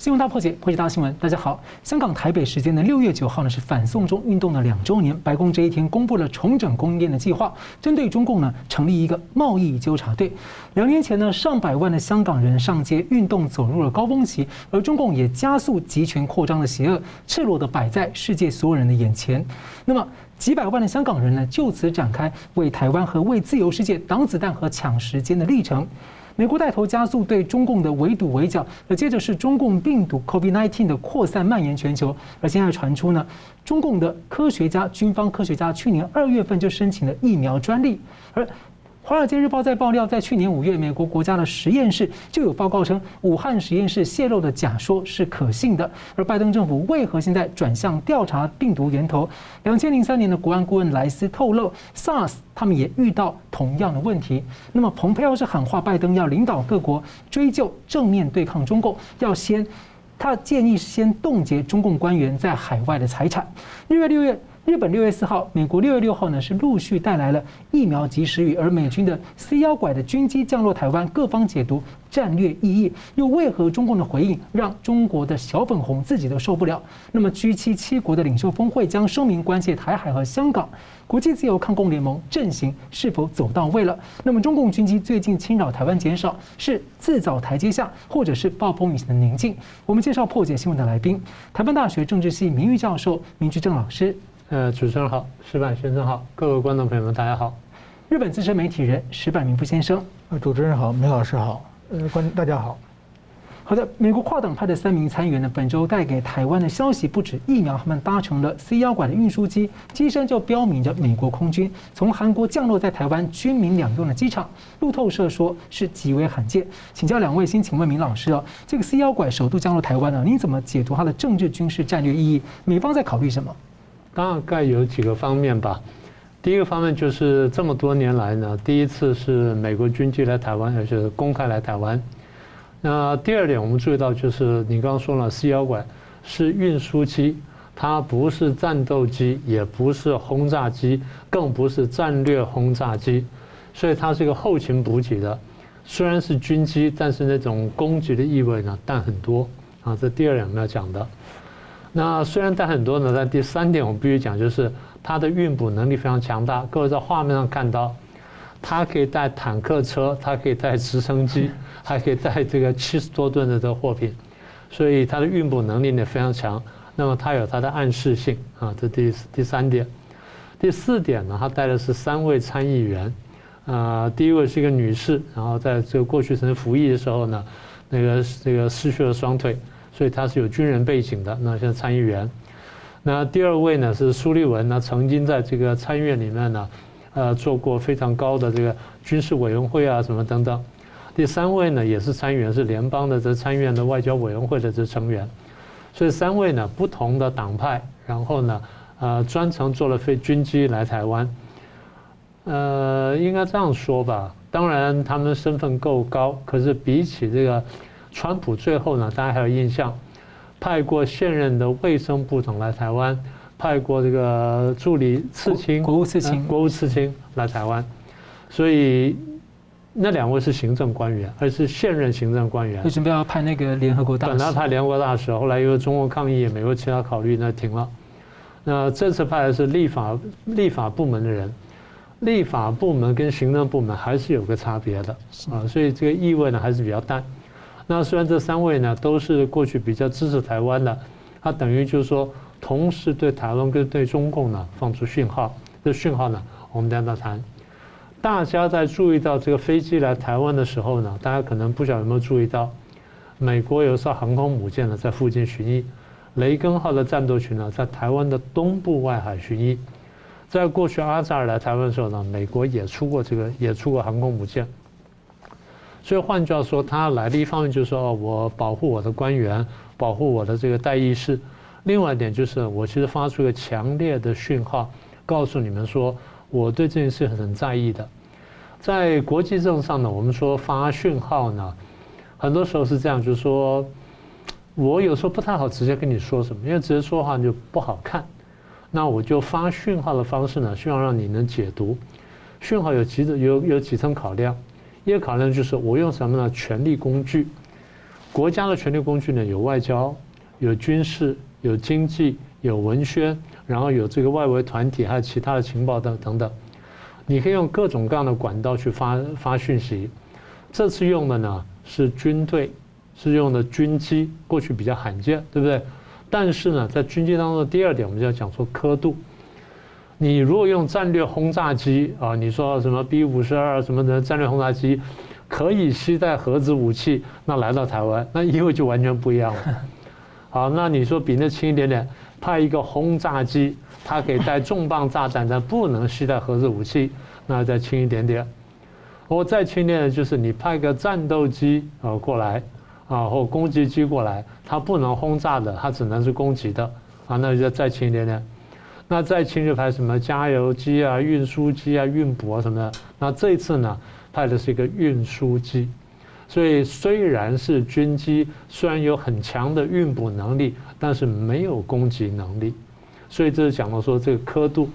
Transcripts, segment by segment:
新闻大破解，破解大新闻。大家好，香港台北时间的六月九号呢是反送中运动的两周年，白宫这一天公布了重整供应链的计划，针对中共呢成立一个贸易纠察队。两年前呢，上百万的香港人上街运动走入了高峰期，而中共也加速集权扩张的邪恶，赤裸的摆在世界所有人的眼前。那么几百万的香港人呢就此展开为台湾和为自由世界挡子弹和抢时间的历程。美国带头加速对中共的围堵围剿，那接着是中共病毒 COVID-19 的扩散蔓延全球，而现在传出呢，中共的科学家、军方科学家去年二月份就申请了疫苗专利，而。《华尔街日报》在爆料，在去年五月，美国国家的实验室就有报告称，武汉实验室泄露的假说是可信的。而拜登政府为何现在转向调查病毒源头？两千零三年的国安顾问莱斯透露，SARS 他们也遇到同样的问题。那么，蓬佩奥是喊话拜登要领导各国追究正面对抗中共，要先他建议先冻结中共官员在海外的财产。六月六月。日本六月四号，美国六月六号呢是陆续带来了疫苗及时雨，而美军的 C 幺拐的军机降落台湾，各方解读战略意义，又为何中共的回应让中国的小粉红自己都受不了？那么 G 七七国的领袖峰会将声明关切台海和香港，国际自由抗共联盟阵型是否走到位了？那么中共军机最近侵扰台湾减少，是自找台阶下，或者是暴风雨前的宁静？我们介绍破解新闻的来宾，台湾大学政治系名誉教授明居正老师。呃，主持人好，石板先生好，各位观众朋友们，大家好。日本资深媒体人石板明夫先生，呃，主持人好，梅老师好，呃，观大家好。好的，美国跨党派的三名参议员呢，本周带给台湾的消息不止疫苗，他们搭乘了 C 幺拐的运输机，机身就标明着美国空军，从韩国降落在台湾军民两用的机场。路透社说是极为罕见。请教两位，先请问明老师哦，这个 C 幺拐首度降落台湾呢，你怎么解读它的政治军事战略意义？美方在考虑什么？大概有几个方面吧。第一个方面就是这么多年来呢，第一次是美国军机来台湾，而且是公开来台湾。那第二点，我们注意到就是你刚刚说了，C 幺拐是运输机，它不是战斗机，也不是轰炸机，更不是战略轰炸机，所以它是一个后勤补给的。虽然是军机，但是那种攻击的意味呢淡很多啊。这第二点我们要讲的。那虽然带很多呢，但第三点我们必须讲，就是它的运补能力非常强大。各位在画面上看到，它可以带坦克车，它可以带直升机，还可以带这个七十多吨的这个货品，所以它的运补能力呢非常强。那么它有它的暗示性啊，这第第三点。第四点呢，它带的是三位参议员，啊，第一位是一个女士，然后在这个过去曾服役的时候呢，那个这个失去了双腿。所以他是有军人背景的，那现在参议员。那第二位呢是苏利文，那曾经在这个参议院里面呢，呃，做过非常高的这个军事委员会啊什么等等。第三位呢也是参议员，是联邦的这参议院的外交委员会的这成员。所以三位呢不同的党派，然后呢，呃，专程坐了飞军机来台湾。呃，应该这样说吧，当然他们身份够高，可是比起这个。川普最后呢，大家还有印象，派过现任的卫生部长来台湾，派过这个助理次卿、国务次卿、国务次卿来台湾，所以那两位是行政官员，而是现任行政官员。为什么要派那个联合国大使？本来派联合国大使，后来因为中国抗议，美国其他考虑，那停了。那这次派的是立法立法部门的人，立法部门跟行政部门还是有个差别的啊，所以这个意味呢还是比较淡。那虽然这三位呢都是过去比较支持台湾的，他等于就是说同时对台湾跟对中共呢放出讯号。这讯号呢，我们等下谈。大家在注意到这个飞机来台湾的时候呢，大家可能不晓得有没有注意到，美国有艘航空母舰呢在附近巡弋，雷根号的战斗群呢在台湾的东部外海巡弋。在过去阿扎尔来台湾的时候呢，美国也出过这个也出过航空母舰。所以换句话说，他来的一方面就是说，我保护我的官员，保护我的这个代议士；另外一点就是，我其实发出一个强烈的讯号，告诉你们说，我对这件事很在意的。在国际政上呢，我们说发讯号呢，很多时候是这样，就是说，我有时候不太好直接跟你说什么，因为直接说话就不好看。那我就发讯号的方式呢，希望让你能解读。讯号有几种，有有几层考量。一个考量就是我用什么呢？权力工具，国家的权力工具呢，有外交、有军事、有经济、有文宣，然后有这个外围团体，还有其他的情报等等等。你可以用各种各样的管道去发发讯息。这次用的呢是军队，是用的军机，过去比较罕见，对不对？但是呢，在军机当中的第二点，我们就要讲说刻度。你如果用战略轰炸机啊，你说什么 B 五十二什么的战略轰炸机，可以携带核子武器，那来到台湾，那意味就完全不一样了。好，那你说比那轻一点点，派一个轰炸机。它可以带重磅炸弹，但不能携带核子武器，那再轻一点点。我再轻一点的就是你派个战斗机啊过来啊，或攻击机过来，它不能轰炸的，它只能是攻击的啊，那就再轻一点点。那再轻就派什么加油机啊、运输机啊、运补啊什么的。那这次呢，派的是一个运输机，所以虽然是军机，虽然有很强的运补能力，但是没有攻击能力。所以这是讲到说这个刻度，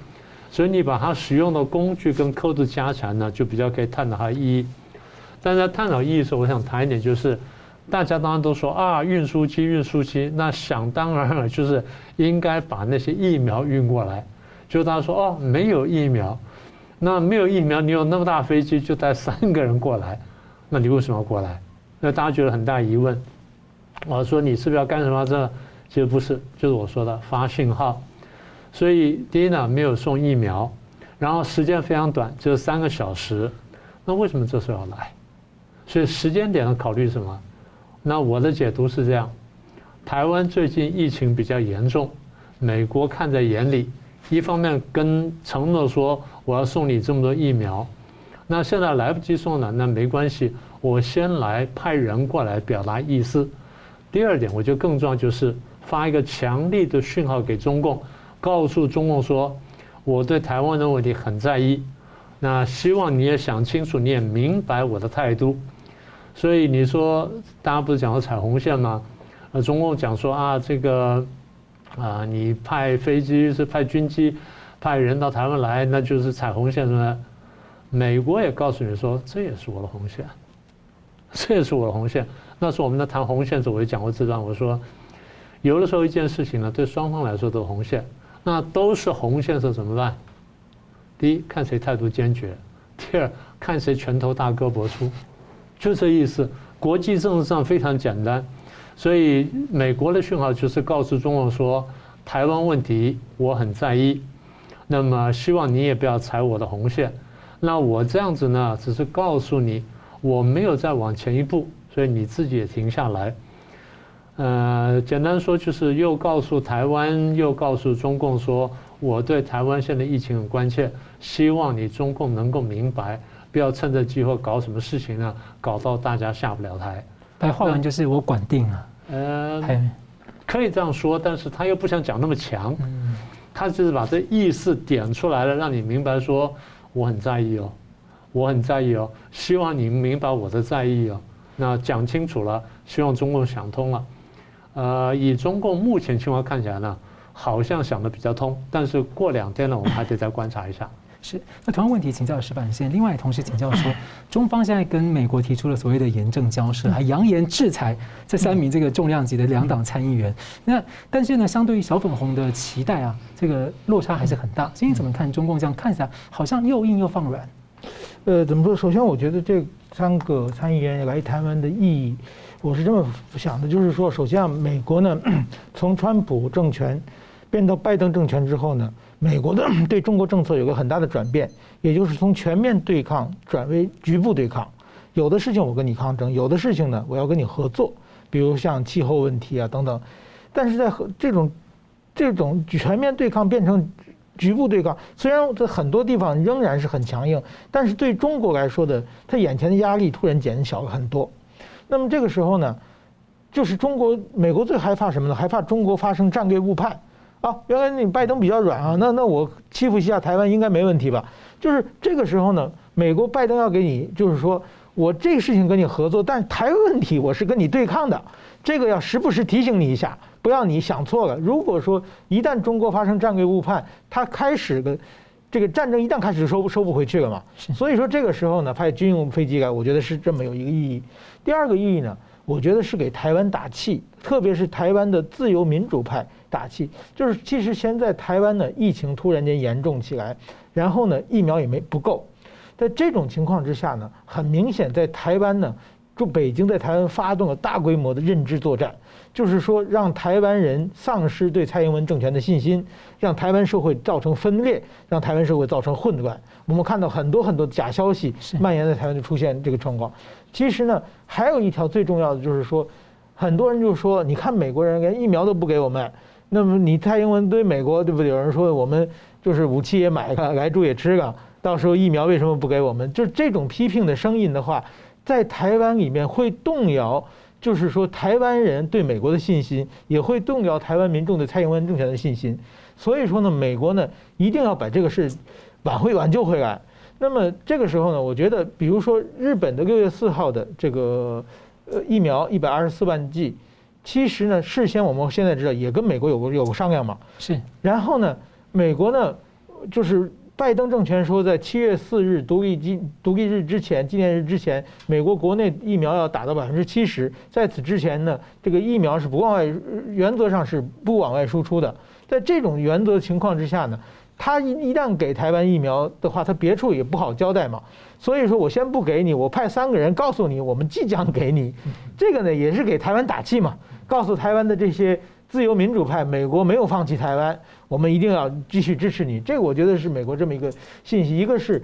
所以你把它使用的工具跟刻度加强呢，就比较可以探讨它的意义。但在探讨意义的时候，我想谈一点，就是大家当然都说啊，运输机，运输机，那想当然了，就是应该把那些疫苗运过来。就大家说哦，没有疫苗，那没有疫苗，你有那么大飞机就带三个人过来，那你为什么要过来？那大家觉得很大疑问。我说你是不是要干什么？这其实不是，就是我说的发信号。所以第一呢，没有送疫苗，然后时间非常短，只有三个小时。那为什么这时候要来？所以时间点上考虑什么？那我的解读是这样：台湾最近疫情比较严重，美国看在眼里，一方面跟承诺说我要送你这么多疫苗，那现在来不及送了，那没关系，我先来派人过来表达意思。第二点，我觉得更重要就是发一个强力的讯号给中共。告诉中共说，我对台湾的问题很在意，那希望你也想清楚，你也明白我的态度。所以你说，大家不是讲了踩红线吗？呃，中共讲说啊，这个啊，你派飞机是派军机，派人到台湾来，那就是踩红线，是不是？美国也告诉你说，这也是我的红线，这也是我的红线。那时候我们在谈红线的时候，我就讲过这段，我说，有的时候一件事情呢，对双方来说都是红线。那都是红线，是怎么办？第一，看谁态度坚决；第二，看谁拳头大胳膊粗，就这意思。国际政治上非常简单，所以美国的讯号就是告诉中共说，台湾问题我很在意，那么希望你也不要踩我的红线。那我这样子呢，只是告诉你，我没有再往前一步，所以你自己也停下来。呃，简单说就是又告诉台湾，又告诉中共说，我对台湾现在疫情很关切，希望你中共能够明白，不要趁着机会搞什么事情呢，搞到大家下不了台。白话文就是我管定了。呃，可以这样说，但是他又不想讲那么强，他就是把这意思点出来了，让你明白说我很在意哦，我很在意哦，希望你明白我的在意哦。那讲清楚了，希望中共想通了。呃，以中共目前情况看起来呢，好像想的比较通，但是过两天呢，我们还得再观察一下。是，那同样问题请教石板先，另外同时请教说，中方现在跟美国提出了所谓的严正交涉，还扬言制裁这三名这个重量级的两党参议员。那但是呢，相对于小粉红的期待啊，这个落差还是很大。所以你怎么看中共这样看起来好像又硬又放软？呃，怎么说？首先，我觉得这三个参议员来台湾的意义。我是这么想的，就是说，首先啊，美国呢，从川普政权变到拜登政权之后呢，美国的对中国政策有个很大的转变，也就是从全面对抗转为局部对抗。有的事情我跟你抗争，有的事情呢，我要跟你合作，比如像气候问题啊等等。但是在和这种这种全面对抗变成局部对抗，虽然在很多地方仍然是很强硬，但是对中国来说的，他眼前的压力突然减小了很多。那么这个时候呢，就是中国、美国最害怕什么呢？害怕中国发生战略误判啊！原来你拜登比较软啊，那那我欺负一下台湾应该没问题吧？就是这个时候呢，美国拜登要给你，就是说我这个事情跟你合作，但是台湾问题我是跟你对抗的，这个要时不时提醒你一下，不要你想错了。如果说一旦中国发生战略误判，他开始的这个战争一旦开始收收不回去了嘛。所以说这个时候呢，派军用飞机来，我觉得是这么有一个意义。第二个意义呢，我觉得是给台湾打气，特别是台湾的自由民主派打气。就是其实现在台湾呢，疫情突然间严重起来，然后呢，疫苗也没不够，在这种情况之下呢，很明显在台湾呢，就北京在台湾发动了大规模的认知作战。就是说，让台湾人丧失对蔡英文政权的信心，让台湾社会造成分裂，让台湾社会造成混乱。我们看到很多很多假消息蔓延在台湾，就出现这个状况。其实呢，还有一条最重要的就是说，很多人就说，你看美国人连疫苗都不给我们，那么你蔡英文对美国对不对？有人说我们就是武器也买了，莱猪也吃了，到时候疫苗为什么不给我们？就这种批评的声音的话，在台湾里面会动摇。就是说，台湾人对美国的信心也会动摇台湾民众对蔡英文政权的信心。所以说呢，美国呢一定要把这个事挽回、挽救回来。那么这个时候呢，我觉得，比如说日本的六月四号的这个呃疫苗一百二十四万剂，其实呢事先我们现在知道也跟美国有过有过商量嘛。是。然后呢，美国呢就是。拜登政权说，在七月四日独立纪独立日之前，纪念日之前，美国国内疫苗要达到百分之七十。在此之前呢，这个疫苗是不往外，原则上是不往外输出的。在这种原则情况之下呢，他一一旦给台湾疫苗的话，他别处也不好交代嘛。所以说我先不给你，我派三个人告诉你，我们即将给你。这个呢，也是给台湾打气嘛，告诉台湾的这些。自由民主派，美国没有放弃台湾，我们一定要继续支持你。这个我觉得是美国这么一个信息，一个是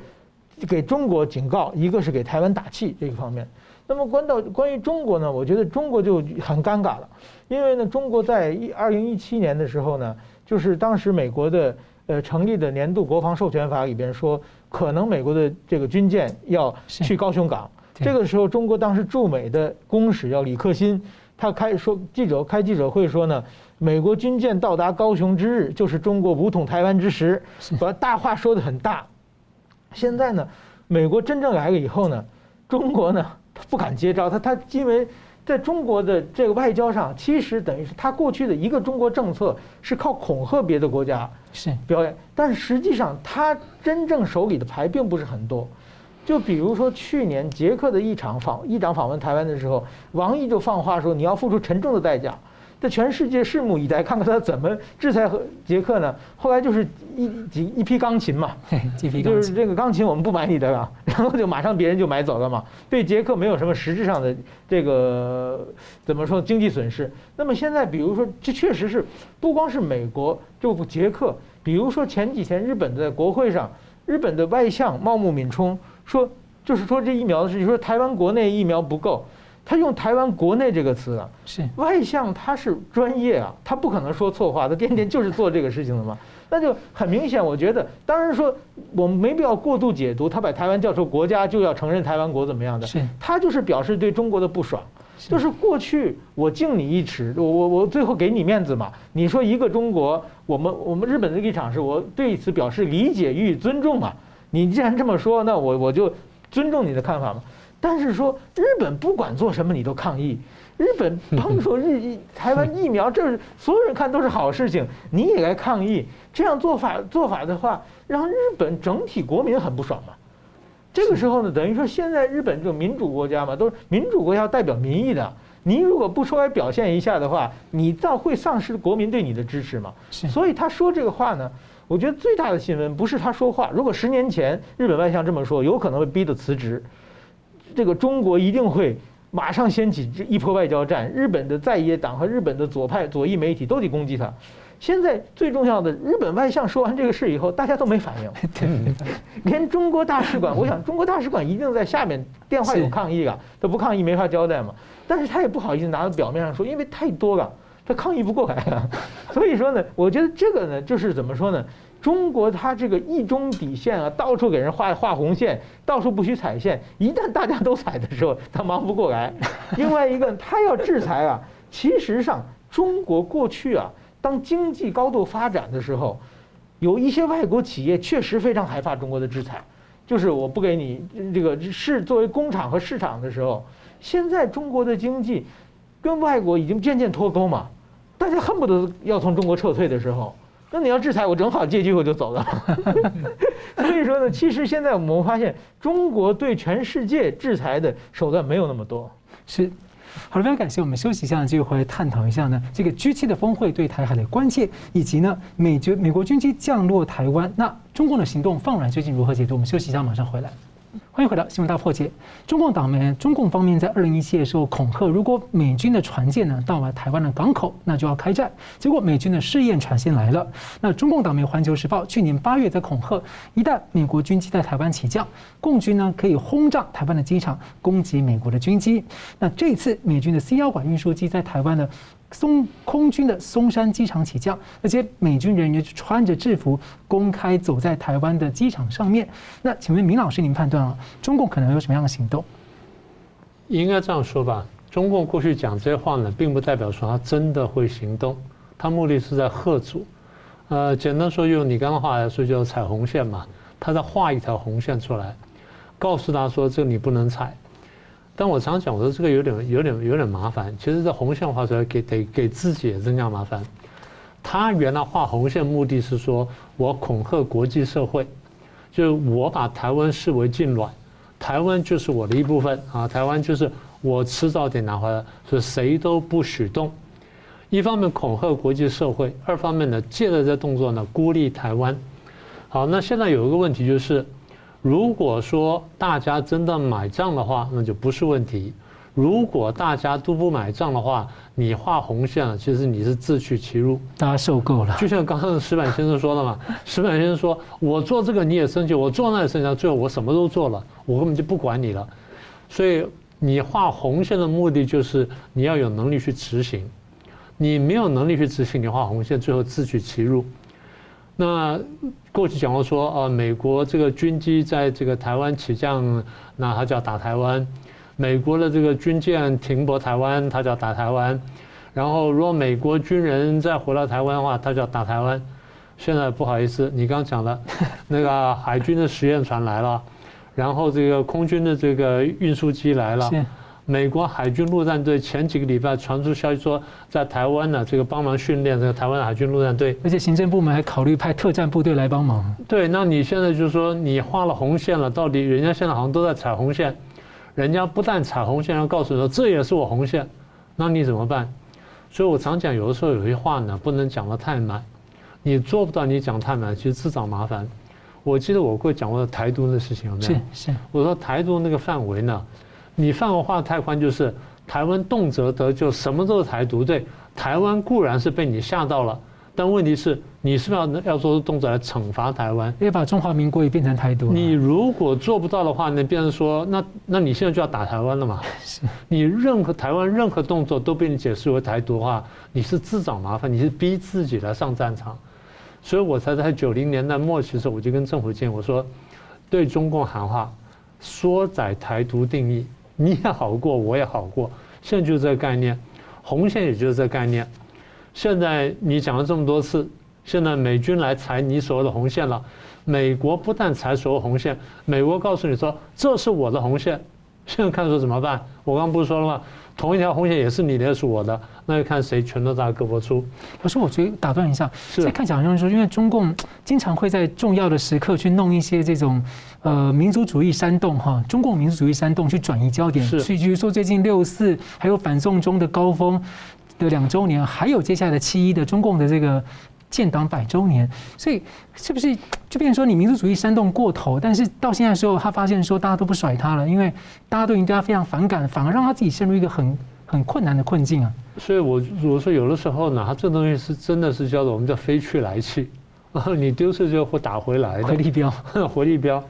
给中国警告，一个是给台湾打气这个方面。那么关到关于中国呢，我觉得中国就很尴尬了，因为呢，中国在一二零一七年的时候呢，就是当时美国的呃成立的年度国防授权法里边说，可能美国的这个军舰要去高雄港，这个时候中国当时驻美的公使叫李克欣。他开说记者开记者会说呢，美国军舰到达高雄之日，就是中国武统台湾之时，把大话说得很大。现在呢，美国真正来了以后呢，中国呢，他不敢接招，他他因为在中国的这个外交上，其实等于是他过去的一个中国政策是靠恐吓别的国家是表演，但是实际上他真正手里的牌并不是很多。就比如说去年捷克的一场访议长访问台湾的时候，王毅就放话说，你要付出沉重的代价，这全世界拭目以待，看看他怎么制裁和捷克呢？后来就是一几一批钢琴嘛，就是这个钢琴我们不买你的了，然后就马上别人就买走了嘛，对捷克没有什么实质上的这个怎么说经济损失。那么现在比如说这确实是不光是美国就捷克，比如说前几天日本的国会上，日本的外相茂木敏充。说就是说这疫苗的事情，说台湾国内疫苗不够，他用台湾国内这个词啊，是。外向他是专业啊，他不可能说错话，他天天就是做这个事情的嘛，那就很明显，我觉得当然说我们没必要过度解读，他把台湾叫做国家就要承认台湾国怎么样的，是。他就是表示对中国的不爽，就是过去我敬你一尺，我我我最后给你面子嘛，你说一个中国，我们我们日本的立场是我对此表示理解与尊重嘛。你既然这么说，那我我就尊重你的看法嘛。但是说日本不管做什么你都抗议，日本 帮助日 台湾疫苗，这是所有人看都是好事情，你也来抗议，这样做法做法的话，让日本整体国民很不爽嘛。这个时候呢，等于说现在日本这种民主国家嘛，都是民主国家代表民意的，你如果不出来表现一下的话，你倒会丧失国民对你的支持嘛。所以他说这个话呢。我觉得最大的新闻不是他说话。如果十年前日本外相这么说，有可能会逼得辞职。这个中国一定会马上掀起一波外交战。日本的在野党和日本的左派左翼媒体都得攻击他。现在最重要的，日本外相说完这个事以后，大家都没反应。连中国大使馆，我想中国大使馆一定在下面电话有抗议啊，他不抗议没法交代嘛。但是他也不好意思拿到表面上说，因为太多了。他抗议不过来啊，所以说呢，我觉得这个呢，就是怎么说呢？中国它这个一中底线啊，到处给人画画红线，到处不许踩线。一旦大家都踩的时候，他忙不过来。另外一个，他要制裁啊，其实上中国过去啊，当经济高度发展的时候，有一些外国企业确实非常害怕中国的制裁，就是我不给你这个是作为工厂和市场的时候，现在中国的经济跟外国已经渐渐脱钩嘛。大家恨不得要从中国撤退的时候，那你要制裁我，正好借机会就走了。所以说呢，其实现在我们发现，中国对全世界制裁的手段没有那么多。是，好了，非常感谢。我们休息一下，继续回来探讨一下呢，这个 G7 的峰会对台海的关切，以及呢，美军美国军机降落台湾，那中共的行动放软究竟如何解读？我们休息一下，马上回来。欢迎回到新闻大破解。中共党媒，中共方面在二零一七的时候恐吓，如果美军的船舰呢到了台湾的港口，那就要开战。结果美军的试验船先来了。那中共党媒《环球时报》去年八月在恐吓，一旦美国军机在台湾起降，共军呢可以轰炸台湾的机场，攻击美国的军机。那这次美军的 C 幺拐运输机在台湾的。松空军的松山机场起降，那些美军人员穿着制服公开走在台湾的机场上面。那请问明老师，您判断啊，中共可能有什么样的行动？应该这样说吧，中共过去讲这些话呢，并不代表说他真的会行动，他目的是在吓阻。呃，简单说，用你刚刚话来说，叫踩红线嘛，他在画一条红线出来，告诉他说，这个你不能踩。但我常讲，我说这个有点、有点、有点麻烦。其实这红线画出来，给得给自己也增加麻烦。他原来画红线目的是说，我恐吓国际社会，就是我把台湾视为禁卵，台湾就是我的一部分啊，台湾就是我迟早得拿回来，所以谁都不许动。一方面恐吓国际社会，二方面呢，借着这动作呢，孤立台湾。好，那现在有一个问题就是。如果说大家真的买账的话，那就不是问题；如果大家都不买账的话，你画红线了，其实你是自取其辱。大家受够了。就像刚刚石板先生说的嘛，石板先生说：“我做这个你也生气，我做那也生气，最后我什么都做了，我根本就不管你了。”所以你画红线的目的就是你要有能力去执行，你没有能力去执行，你画红线，最后自取其辱。那过去讲过说，呃，美国这个军机在这个台湾起降，那他就要打台湾；美国的这个军舰停泊台湾，他就要打台湾。然后，如果美国军人再回到台湾的话，他就要打台湾。现在不好意思，你刚讲的，那个海军的实验船来了，然后这个空军的这个运输机来了。美国海军陆战队前几个礼拜传出消息说，在台湾呢，这个帮忙训练这个台湾海军陆战队，而且行政部门还考虑派特战部队来帮忙。对，那你现在就是说你画了红线了，到底人家现在好像都在踩红线，人家不但踩红线，要告诉你说这也是我红线，那你怎么办？所以我常讲，有的时候有些话呢，不能讲得太满，你做不到，你讲太满，其实自找麻烦。我记得我会讲过的台独的事情有没有？是是，我说台独那个范围呢？你范围画太宽，就是台湾动辄得咎，什么都是台独。对，台湾固然是被你吓到了，但问题是，你是不是要要做动作来惩罚台湾？要把中华民国也变成台独。你如果做不到的话，那变成说，那那你现在就要打台湾了嘛？你任何台湾任何动作都被你解释为台独的话，你是自找麻烦，你是逼自己来上战场。所以我才在九零年代末期的时候，我就跟政府建议我说，对中共喊话，缩窄台独定义。你也好过，我也好过，现在就是这个概念，红线也就是这个概念。现在你讲了这么多次，现在美军来踩你所谓的红线了。美国不但踩所有红线，美国告诉你说这是我的红线，现在看说怎么办？我刚不是说了吗？同一条红线也是你的，也是我的，那就看谁拳头大胳膊粗。可是我觉得打断一下，在看起来好像说，因为中共经常会在重要的时刻去弄一些这种呃民族主义煽动哈，中共民族主义煽动去转移焦点，是，比如说最近六四还有反送中的高峰的两周年，还有接下来的七一的中共的这个。建党百周年，所以是不是就变成说你民族主义煽动过头？但是到现在的时候，他发现说大家都不甩他了，因为大家都已经对他非常反感，反而让他自己陷入一个很很困难的困境啊。所以我我说有的时候呢，他这东西是真的是叫做我们叫飞去来去，然后，你丢失就会打回来的。回力镖，回力镖。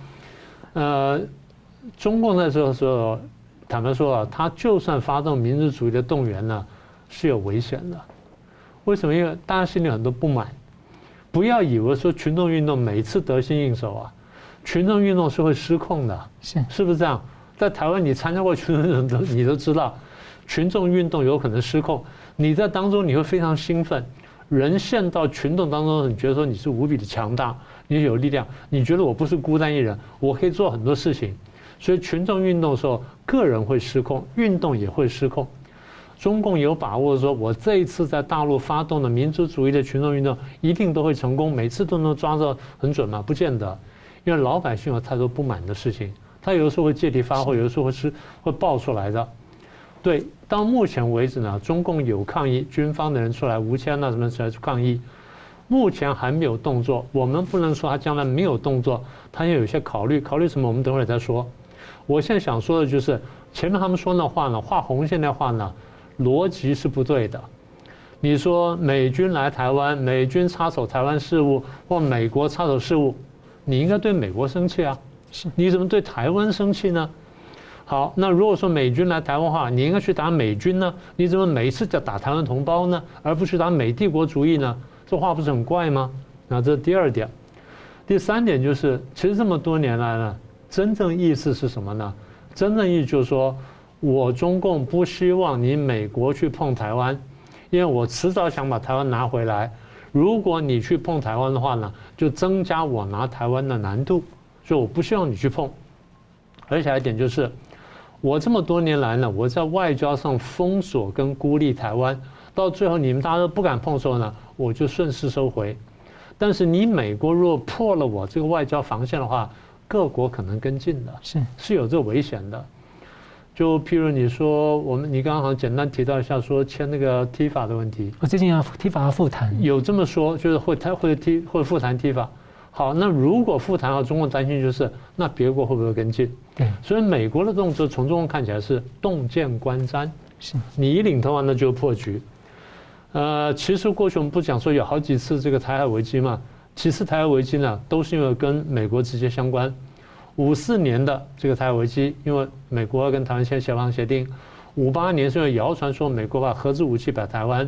呃，中共那时候说，坦白说啊，他就算发动民族主义的动员呢，是有危险的。为什么？因为大家心里很多不满，不要以为说群众运动每次得心应手啊，群众运动是会失控的，是是不是这样？在台湾你参加过群众运动，你都知道，群众运动有可能失控。你在当中你会非常兴奋，人陷到群众当中，你觉得说你是无比的强大，你有力量，你觉得我不是孤单一人，我可以做很多事情。所以群众运动的时候，个人会失控，运动也会失控。中共有把握说，我这一次在大陆发动的民族主义的群众运动一定都会成功，每次都能抓得很准吗？不见得，因为老百姓有太多不满的事情，他有的时候会借题发挥，有的时候会是会爆出来的。对，到目前为止呢，中共有抗议，军方的人出来，吴谦那什么出来抗议，目前还没有动作。我们不能说他将来没有动作，他也有些考虑，考虑什么？我们等会儿再说。我现在想说的就是，前面他们说那话呢，画红线那话呢，逻辑是不对的。你说美军来台湾，美军插手台湾事务，或美国插手事务，你应该对美国生气啊？是，你怎么对台湾生气呢？好，那如果说美军来台湾的话，你应该去打美军呢？你怎么每次就打台湾同胞呢？而不去打美帝国主义呢？这话不是很怪吗？那这是第二点。第三点就是，其实这么多年来呢，真正意思是什么呢？真正意思就是说，我中共不希望你美国去碰台湾。因为我迟早想把台湾拿回来，如果你去碰台湾的话呢，就增加我拿台湾的难度，所以我不希望你去碰。而且还有一点就是，我这么多年来呢，我在外交上封锁跟孤立台湾，到最后你们大家都不敢碰的时候呢，我就顺势收回。但是你美国如果破了我这个外交防线的话，各国可能跟进的，是是有这个危险的。就譬如你说，我们你刚刚好像简单提到一下，说签那个 TIFA 的问题。我最近要 TIFA 要复谈。有这么说，就是会他会提会复谈 TIFA。好，那如果复谈，中共担心就是那别国会不会跟进？对。所以美国的动作从中共看起来是洞见观瞻，是你一领头啊，那就破局。呃，其实过去我们不讲说有好几次这个台海危机嘛，其实台海危机呢都是因为跟美国直接相关。五四年的这个台海危机，因为美国跟台湾签协防协定；五八年是因为谣传说美国把核子武器摆台湾；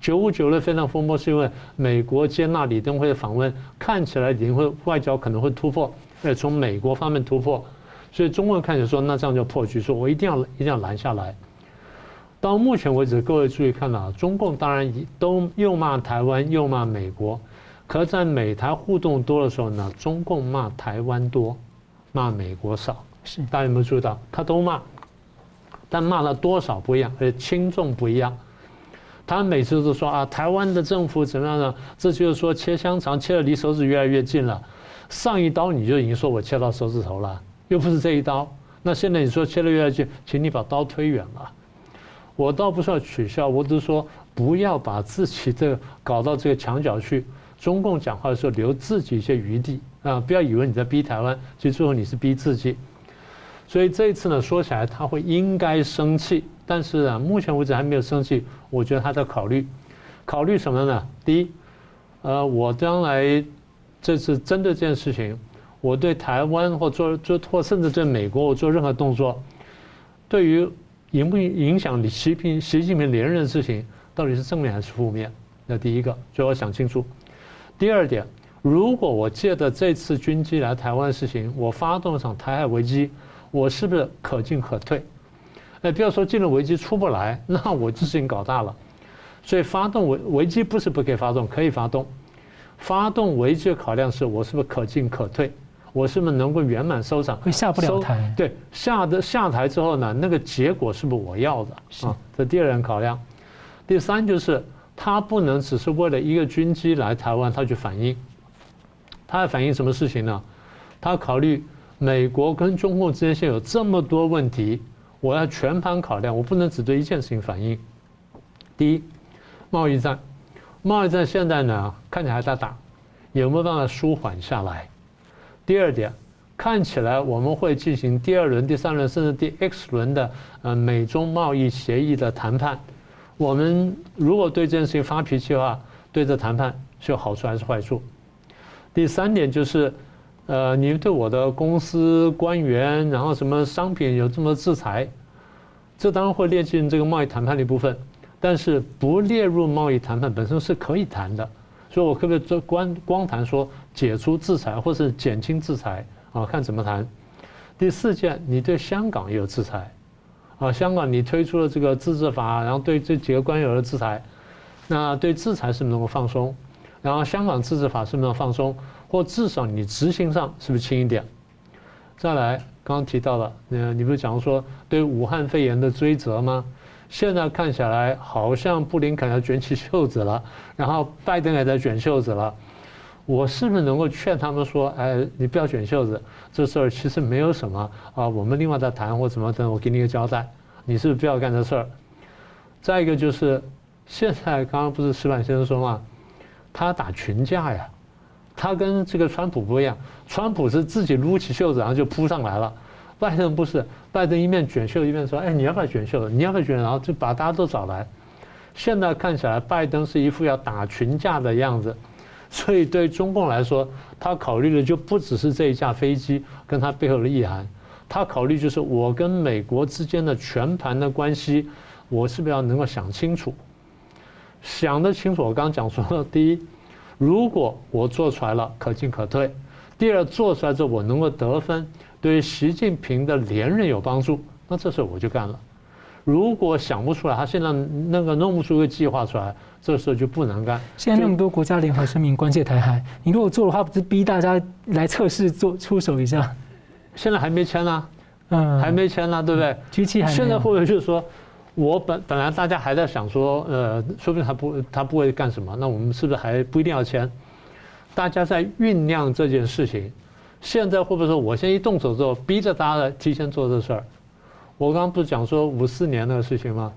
九五九六非常风波，是因为美国接纳李登辉的访问，看起来李登辉外交可能会突破，而且从美国方面突破，所以中国看起来说那这样就破局，说我一定要一定要拦下来。到目前为止，各位注意看啊，中共当然都又骂台湾又骂美国，可在美台互动多的时候呢，中共骂台湾多。骂美国少是，大家有没有注意到？他都骂，但骂了多少不一样，而且轻重不一样。他每次都说啊，台湾的政府怎么样呢？这就是说切香肠切的离手指越来越近了。上一刀你就已经说我切到手指头了，又不是这一刀。那现在你说切的越来越近，请你把刀推远了。我倒不是要取笑，我只是说不要把自己这个搞到这个墙角去。中共讲话的时候留自己一些余地。啊，不要以为你在逼台湾，其实最后你是逼自己。所以这一次呢，说起来他会应该生气，但是啊，目前为止还没有生气。我觉得他在考虑，考虑什么呢？第一，呃，我将来这次针对这件事情，我对台湾或做做或甚至对美国我做任何动作，对于影不影响你习近习近平连任的事情，到底是正面还是负面？那第一个，所以我想清楚。第二点。如果我借着这次军机来台湾的事情，我发动一场台海危机，我是不是可进可退？哎，不要说进了危机出不来，那我这事情搞大了。所以发动危危机不是不可以发动，可以发动。发动危机的考量是我是不是可进可退？我是不是能够圆满收场？会下不了台。对，下的下台之后呢，那个结果是不是我要的？是啊，这第二点考量。第三就是他不能只是为了一个军机来台湾，他去反应。他在反映什么事情呢？他考虑美国跟中共之间现有这么多问题，我要全盘考量，我不能只对一件事情反应。第一，贸易战，贸易战现在呢看起来还在打，有没有办法舒缓下来？第二点，看起来我们会进行第二轮、第三轮甚至第 X 轮的呃美中贸易协议的谈判。我们如果对这件事情发脾气的话，对这谈判是有好处还是坏处？第三点就是，呃，你对我的公司官员，然后什么商品有这么制裁，这当然会列进这个贸易谈判的一部分，但是不列入贸易谈判本身是可以谈的，所以我可不可以做光光谈说解除制裁或是减轻制裁啊？看怎么谈。第四件，你对香港也有制裁，啊，香港你推出了这个自治法，然后对这几个官员有制裁，那对制裁是不是能够放松？然后香港自治法是不是要放松，或至少你执行上是不是轻一点？再来，刚刚提到了，呃，你不是讲说对武汉肺炎的追责吗？现在看起来好像布林肯要卷起袖子了，然后拜登也在卷袖子了。我是不是能够劝他们说，哎，你不要卷袖子，这事儿其实没有什么啊，我们另外再谈或怎么等，我给你一个交代，你是不是不要干这事儿？再一个就是，现在刚刚不是石板先生说嘛，他打群架呀，他跟这个川普不一样，川普是自己撸起袖子然后就扑上来了，拜登不是，拜登一面卷袖一面说，哎，你要不要卷袖？你要不要卷？然后就把大家都找来。现在看起来，拜登是一副要打群架的样子，所以对中共来说，他考虑的就不只是这一架飞机跟他背后的意涵，他考虑就是我跟美国之间的全盘的关系。我是不是要能够想清楚，想得清楚？我刚刚讲说了，第一，如果我做出来了，可进可退；第二，做出来之后我能够得分，对于习近平的连任有帮助，那这时候我就干了。如果想不出来，他现在那个弄不出一个计划出来，这时候就不能干。现在那么多国家联合声明关切台海，你如果做的话，不是逼大家来测试做出手一下？现在还没签呢，嗯，还没签呢，对不对？G7 还没。现在会不会就是说？我本本来大家还在想说，呃，说不定他不他不会干什么，那我们是不是还不一定要签？大家在酝酿这件事情，现在会不会说我先一动手之后，逼着大家提前做这事儿？我刚刚不是讲说五四年那个事情吗？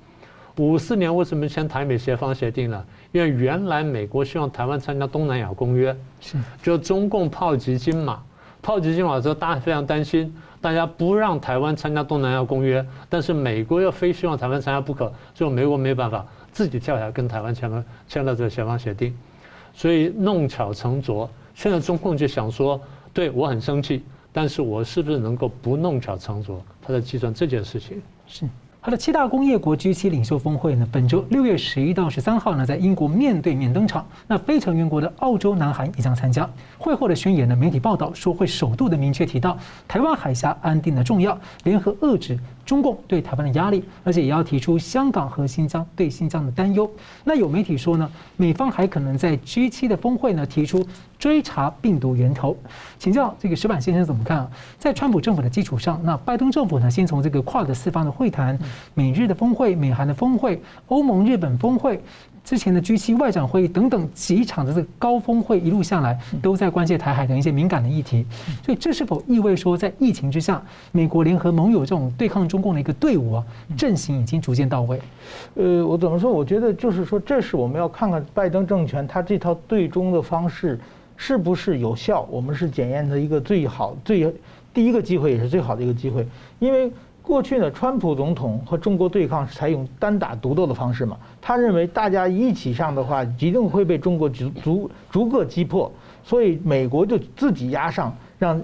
五四年为什么签台美协防协定呢？因为原来美国希望台湾参加东南亚公约，是就中共炮击金马，炮击金马之后，大家非常担心。大家不让台湾参加东南亚公约，但是美国又非希望台湾参加不可，最后美国没办法，自己跳下来跟台湾签了签了这个协防协定，所以弄巧成拙。现在中共就想说，对我很生气，但是我是不是能够不弄巧成拙？他在计算这件事情。是。好的，七大工业国 G7 领袖峰会呢，本周六月十一到十三号呢，在英国面对面登场。那非成员国的澳洲、南韩也将参加。会后的宣言呢，媒体报道说会首度的明确提到台湾海峡安定的重要，联合遏制中共对台湾的压力，而且也要提出香港和新疆对新疆的担忧。那有媒体说呢，美方还可能在 G7 的峰会呢提出追查病毒源头。请教这个石板先生怎么看啊？在川普政府的基础上，那拜登政府呢，先从这个跨的四方的会谈。美日的峰会、美韩的峰会、欧盟、日本峰会，之前的 G7 外长会议等等几场的这个高峰会一路下来，都在关切台海等一些敏感的议题。所以，这是否意味说，在疫情之下，美国联合盟友这种对抗中共的一个队伍啊，阵型已经逐渐到位？呃，我怎么说？我觉得就是说，这是我们要看看拜登政权他这套对中的方式是不是有效。我们是检验的一个最好、最第一个机会，也是最好的一个机会，因为。过去呢，川普总统和中国对抗是采用单打独斗的方式嘛？他认为大家一起上的话，一定会被中国逐逐逐个击破，所以美国就自己压上，让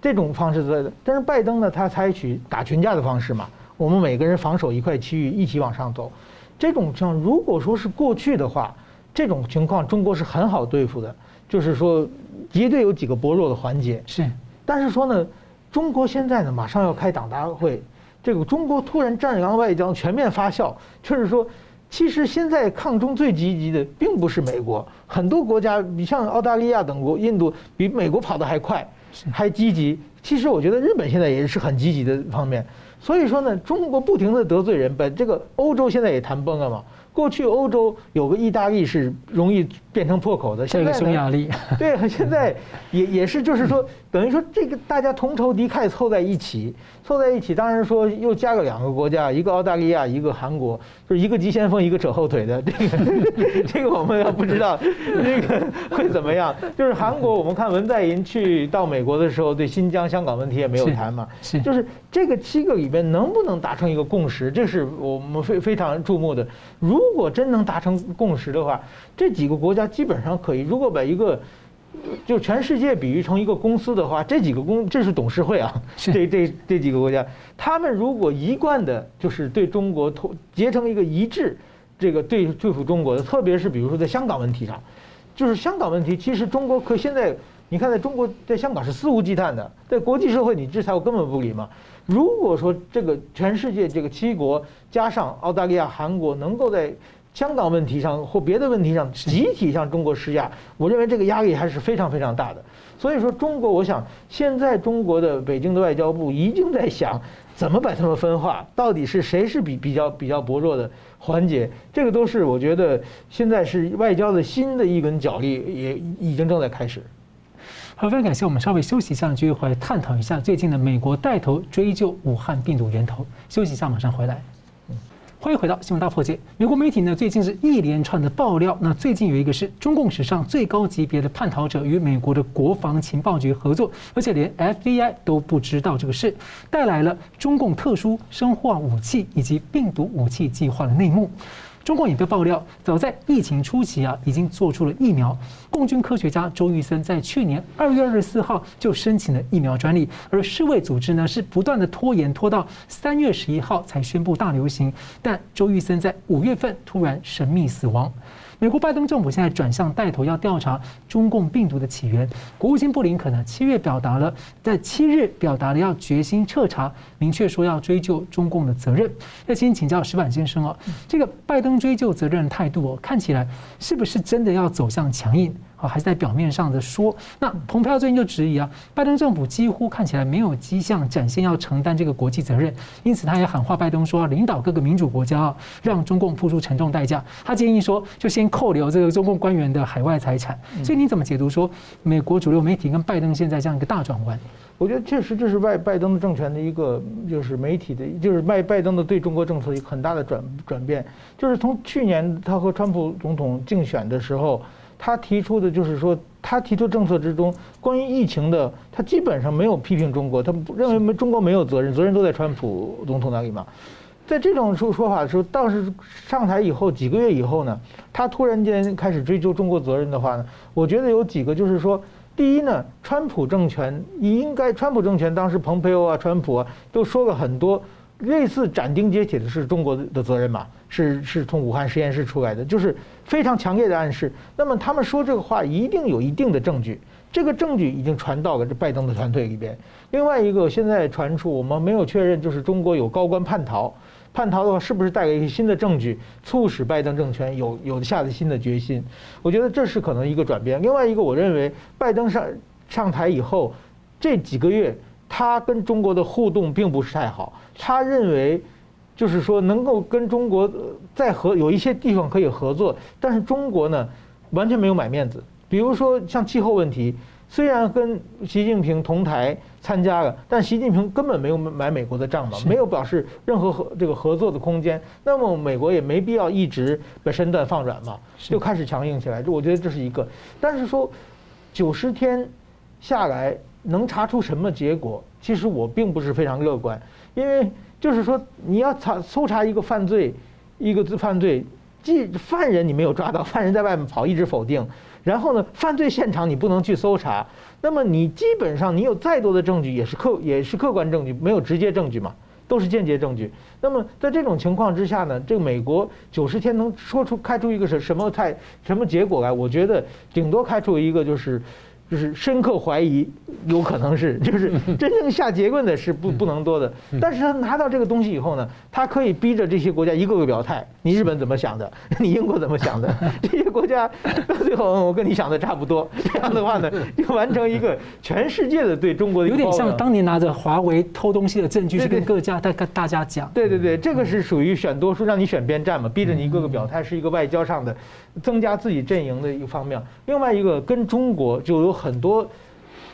这种方式在。但是拜登呢，他采取打群架的方式嘛？我们每个人防守一块区域，一起往上走。这种情况，如果说是过去的话，这种情况中国是很好对付的，就是说绝对有几个薄弱的环节。是，但是说呢？中国现在呢，马上要开党大会，这个中国突然战狼外交全面发酵，就是说，其实现在抗中最积极的并不是美国，很多国家，你像澳大利亚等国、印度，比美国跑得还快，还积极。其实我觉得日本现在也是很积极的方面。所以说呢，中国不停地得罪人，把这个欧洲现在也谈崩了嘛。过去欧洲有个意大利是容易变成破口的，现在匈牙利，对，现在也也是，就是说，等于说这个大家同仇敌忾凑在一起，凑在一起，当然说又加个两个国家，一个澳大利亚，一个韩国，就是一个急先锋，一个扯后腿的，这个这个我们要不知道这个会怎么样。就是韩国，我们看文在寅去到美国的时候，对新疆、香港问题也没有谈嘛，是，就是这个七个里边能不能达成一个共识，这是我们非非常注目的。如如果真能达成共识的话，这几个国家基本上可以。如果把一个就全世界比喻成一个公司的话，这几个公这是董事会啊，这这这几个国家，他们如果一贯的就是对中国结成一个一致，这个对对付中国的，特别是比如说在香港问题上，就是香港问题，其实中国可现在你看，在中国在香港是肆无忌惮的，在国际社会你制裁我根本不理嘛。如果说这个全世界这个七国加上澳大利亚、韩国能够在香港问题上或别的问题上集体向中国施压，我认为这个压力还是非常非常大的。所以说，中国，我想现在中国的北京的外交部已经在想怎么把他们分化，到底是谁是比比较比较薄弱的环节，这个都是我觉得现在是外交的新的一轮角力，也已经正在开始。好，非常感谢。我们稍微休息一下，继续回来探讨一下最近的美国带头追究武汉病毒源头。休息一下，马上回来。欢迎回到新闻大破解。美国媒体呢最近是一连串的爆料，那最近有一个是中共史上最高级别的叛逃者与美国的国防情报局合作，而且连 FBI 都不知道这个事，带来了中共特殊生化武器以及病毒武器计划的内幕。中共也被爆料，早在疫情初期啊，已经做出了疫苗。共军科学家周玉森在去年二月二十四号就申请了疫苗专利，而世卫组织呢是不断的拖延，拖到三月十一号才宣布大流行。但周玉森在五月份突然神秘死亡。美国拜登政府现在转向带头要调查中共病毒的起源。国务卿布林肯呢，七月表达了，在七日表达了要决心彻查，明确说要追究中共的责任。那先请教石板先生哦，这个拜登追究责任的态度哦，看起来是不是真的要走向强硬？啊，还是在表面上的说。那蓬佩奥最近就质疑啊，拜登政府几乎看起来没有迹象展现要承担这个国际责任，因此他也喊话拜登说，领导各个民主国家啊，让中共付出沉重代价。他建议说，就先扣留这个中共官员的海外财产。所以你怎么解读说，美国主流媒体跟拜登现在这样一个大转弯？我觉得确实这是拜拜登的政权的一个，就是媒体的，就是拜拜登的对中国政策一个很大的转转变，就是从去年他和川普总统竞选的时候。他提出的就是说，他提出政策之中，关于疫情的，他基本上没有批评中国，他认为没中国没有责任，责任都在川普总统那里嘛。在这种说说法的时候，倒是上台以后几个月以后呢，他突然间开始追究中国责任的话呢，我觉得有几个就是说，第一呢，川普政权你应该，川普政权当时蓬佩奥啊、川普啊都说了很多。类似斩钉截铁的是中国的责任嘛？是是从武汉实验室出来的，就是非常强烈的暗示。那么他们说这个话一定有一定的证据，这个证据已经传到了这拜登的团队里边。另外一个现在传出我们没有确认，就是中国有高官叛逃，叛逃的话是不是带来一些新的证据，促使拜登政权有有下了新的决心？我觉得这是可能一个转变。另外一个，我认为拜登上上台以后这几个月。他跟中国的互动并不是太好，他认为，就是说能够跟中国再合有一些地方可以合作，但是中国呢完全没有买面子。比如说像气候问题，虽然跟习近平同台参加了，但习近平根本没有买美国的账嘛，没有表示任何合这个合作的空间。那么美国也没必要一直把身段放软嘛，就开始强硬起来。这我觉得这是一个，但是说九十天下来。能查出什么结果？其实我并不是非常乐观，因为就是说，你要查搜查一个犯罪，一个犯罪，即犯人你没有抓到，犯人在外面跑，一直否定，然后呢，犯罪现场你不能去搜查，那么你基本上你有再多的证据，也是客也是客观证据，没有直接证据嘛，都是间接证据。那么在这种情况之下呢，这个美国九十天能说出开出一个什什么太什么结果来？我觉得顶多开出一个就是。就是深刻怀疑，有可能是，就是 真正下结论的是不不能多的。但是他拿到这个东西以后呢，他可以逼着这些国家一个个表态。你日本怎么想的？你英国怎么想的？这些国家到最后我跟你想的差不多。这样的话呢，就完成一个全世界的对中国的。有点像当年拿着华为偷东西的证据去跟各家大跟大家讲。对对对，这个是属于选多数，让你选边站嘛，逼着你一个个表态，是一个外交上的增加自己阵营的一个方面。另外一个跟中国就有。很多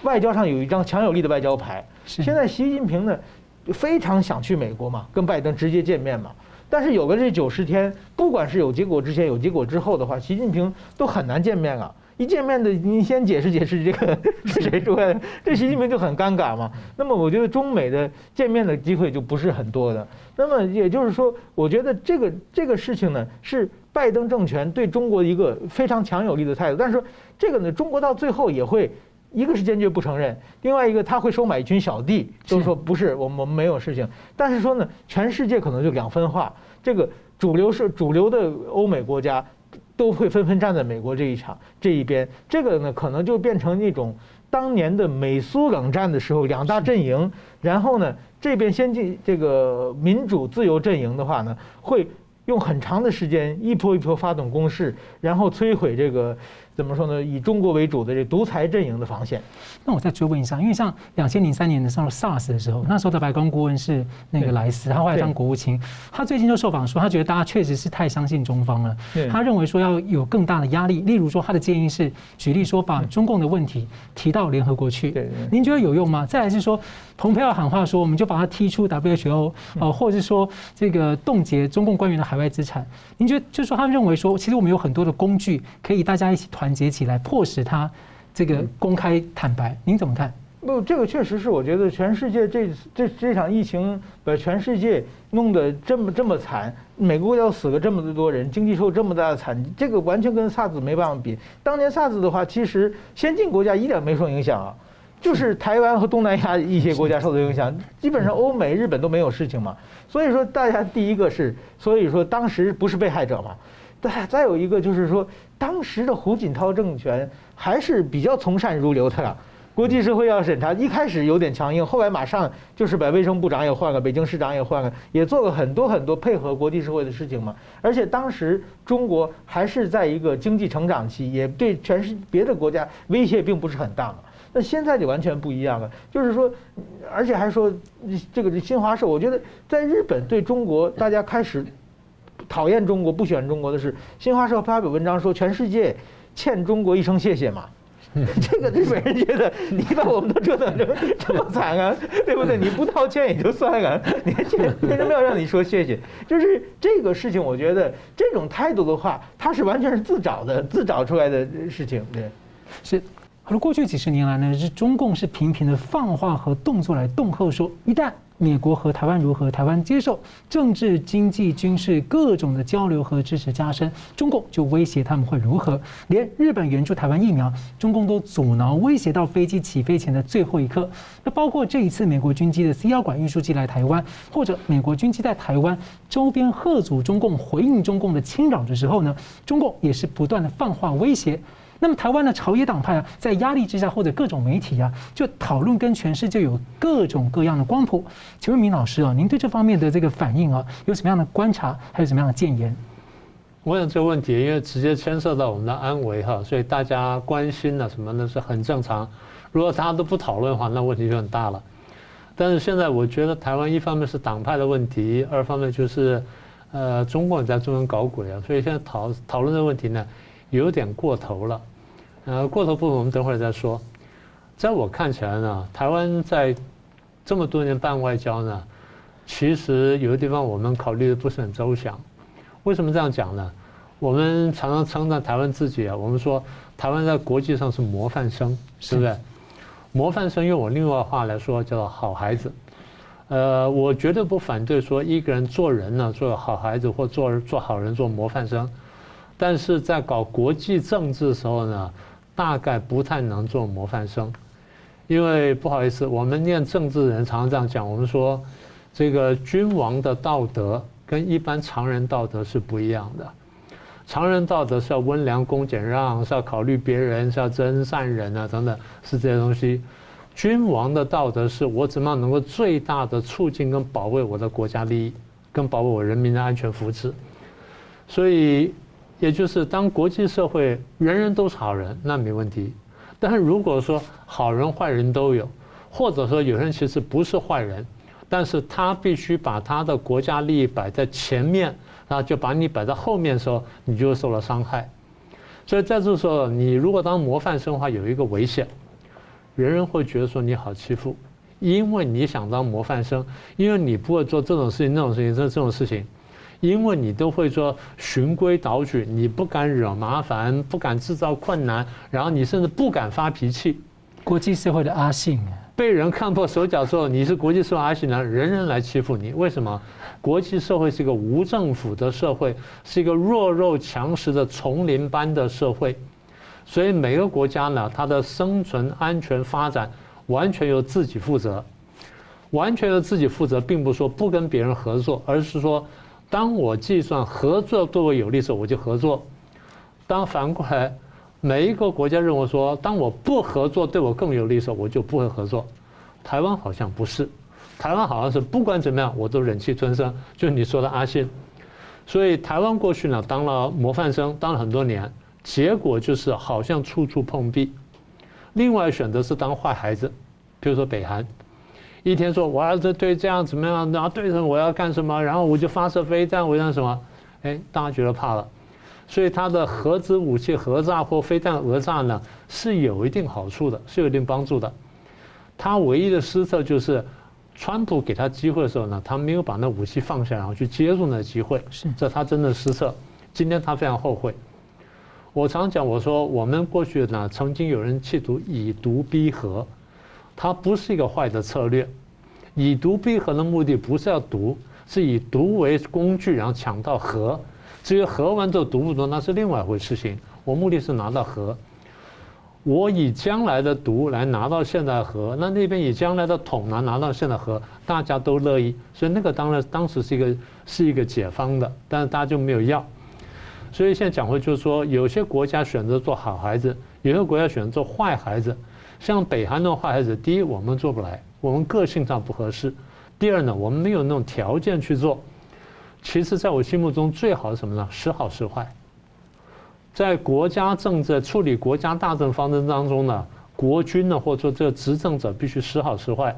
外交上有一张强有力的外交牌。现在习近平呢，非常想去美国嘛，跟拜登直接见面嘛。但是有个这九十天，不管是有结果之前，有结果之后的话，习近平都很难见面啊。一见面的，你先解释解释这个 是谁出来的，这习近平就很尴尬嘛。那么我觉得中美的见面的机会就不是很多的。那么也就是说，我觉得这个这个事情呢，是拜登政权对中国一个非常强有力的态度。但是说这个呢，中国到最后也会，一个是坚决不承认，另外一个他会收买一群小弟，就是说不是我们我们没有事情。但是说呢，全世界可能就两分化，这个主流是主流的欧美国家。都会纷纷站在美国这一场这一边，这个呢可能就变成一种当年的美苏冷战的时候两大阵营，然后呢这边先进这个民主自由阵营的话呢，会用很长的时间一波一波发动攻势，然后摧毁这个怎么说呢？以中国为主的这独裁阵营的防线。那我再追问一下，因为像两千零三年的时候 SARS 的时候，那时候的白宫顾问是那个莱斯，他后来当国务卿，他最近就受访说，他觉得大家确实是太相信中方了。他认为说要有更大的压力，例如说他的建议是举例说把中共的问题提到联合国去。您觉得有用吗？再来是说，蓬佩奥喊话说，我们就把他踢出 WHO，呃，或者是说这个冻结中共官员的海外资产。您觉得就是说，他认为说，其实我们有很多的工具可以大家一起团结起来，迫使他这个公开坦白。您怎么看？不，这个确实是我觉得全世界这这这场疫情把全世界弄得这么这么惨，每个国要死了这么多人，经济受这么大的惨，这个完全跟 SARS 没办法比。当年 SARS 的话，其实先进国家一点没受影响啊。就是台湾和东南亚一些国家受到影响，基本上欧美、日本都没有事情嘛。所以说，大家第一个是，所以说当时不是被害者嘛。再再有一个就是说，当时的胡锦涛政权还是比较从善如流的了。国际社会要审查，一开始有点强硬，后来马上就是把卫生部长也换了，北京市长也换了，也做了很多很多配合国际社会的事情嘛。而且当时中国还是在一个经济成长期，也对全世别的国家威胁并不是很大嘛。那现在就完全不一样了，就是说，而且还说这个新华社，我觉得在日本对中国大家开始讨厌中国、不喜欢中国的是新华社发表文章说全世界欠中国一声谢谢嘛，这个日本人觉得你把我们都折腾成 这么惨啊，对不对？你不道歉也就算了，你还为什么要让你说谢谢？就是这个事情，我觉得这种态度的话，他是完全是自找的、自找出来的事情，对，是。而过去几十年来呢，是中共是频频的放话和动作来恫吓说，一旦美国和台湾如何，台湾接受政治、经济、军事各种的交流和支持加深，中共就威胁他们会如何。连日本援助台湾疫苗，中共都阻挠，威胁到飞机起飞前的最后一刻。那包括这一次美国军机的 C 幺管运输机来台湾，或者美国军机在台湾周边吓阻中共回应中共的侵扰的时候呢，中共也是不断的放话威胁。那么台湾的朝野党派啊，在压力之下，或者各种媒体啊，就讨论跟诠释就有各种各样的光谱。请问明老师啊，您对这方面的这个反应啊，有什么样的观察，还有什么样的建言？我想这个问题，因为直接牵涉到我们的安危哈，所以大家关心的什么的是很正常。如果大家都不讨论的话，那问题就很大了。但是现在我觉得台湾一方面是党派的问题，二方面就是呃中共在中央搞鬼啊，所以现在讨讨论这个问题呢，有点过头了。呃，过头部分我们等会儿再说。在我看起来呢，台湾在这么多年办外交呢，其实有的地方我们考虑的不是很周详。为什么这样讲呢？我们常常称赞台湾自己啊，我们说台湾在国际上是模范生，是不是？模范生用我另外话来说叫做好孩子。呃，我绝对不反对说一个人做人呢，做好孩子或做做好人，做模范生。但是在搞国际政治的时候呢，大概不太能做模范生，因为不好意思，我们念政治人常常这样讲，我们说这个君王的道德跟一般常人道德是不一样的。常人道德是要温良恭俭让，是要考虑别人，是要真善人啊等等，是这些东西。君王的道德是我怎么样能够最大的促进跟保卫我的国家利益，跟保卫我人民的安全福祉。所以。也就是当国际社会人人都是好人，那没问题。但是如果说好人坏人都有，或者说有人其实不是坏人，但是他必须把他的国家利益摆在前面，然后就把你摆在后面的时候，你就受了伤害。所以在这时候，你如果当模范生的话，有一个危险，人人会觉得说你好欺负，因为你想当模范生，因为你不会做这种事情、那种事情、这这种事情。因为你都会说循规蹈矩，你不敢惹麻烦，不敢制造困难，然后你甚至不敢发脾气。国际社会的阿信，被人看破手脚之后，你是国际社会阿信呢，人人来欺负你。为什么？国际社会是一个无政府的社会，是一个弱肉强食的丛林般的社会，所以每个国家呢，它的生存、安全、发展完全由自己负责，完全由自己负责，并不是说不跟别人合作，而是说。当我计算合作对我有利的时候，我就合作；当反过来，每一个国家认为说，当我不合作对我更有利的时候，我就不会合作。台湾好像不是，台湾好像是不管怎么样，我都忍气吞声。就是你说的阿信，所以台湾过去呢当了模范生，当了很多年，结果就是好像处处碰壁。另外选择是当坏孩子，比如说北韩，一天说我要这对这样怎么样，然后对什么我要干什么，然后我就发射飞弹，我要什么？哎，大家觉得怕了。所以它的核子武器核炸或飞弹讹诈呢，是有一定好处的，是有一定帮助的。他唯一的失策就是，川普给他机会的时候呢，他没有把那武器放下，然后去接住那机会，是这他真的失策。今天他非常后悔。我常讲，我说我们过去呢，曾经有人企图以毒逼和，它不是一个坏的策略。以毒逼和的目的不是要毒，是以毒为工具，然后抢到和。至于和完之后毒不毒，那是另外一回事情。我目的是拿到和，我以将来的毒来拿到现在和，那那边以将来的统来拿到现在和，大家都乐意。所以那个当然当时是一个是一个解方的，但是大家就没有要。所以现在讲回就是说，有些国家选择做好孩子，有些国家选择做坏孩子。像北韩那种坏孩子，第一我们做不来，我们个性上不合适；第二呢，我们没有那种条件去做。其实，在我心目中，最好是什么呢？时好时坏。在国家政治处理国家大政方针当中呢，国军呢，或者说这个执政者必须时好时坏。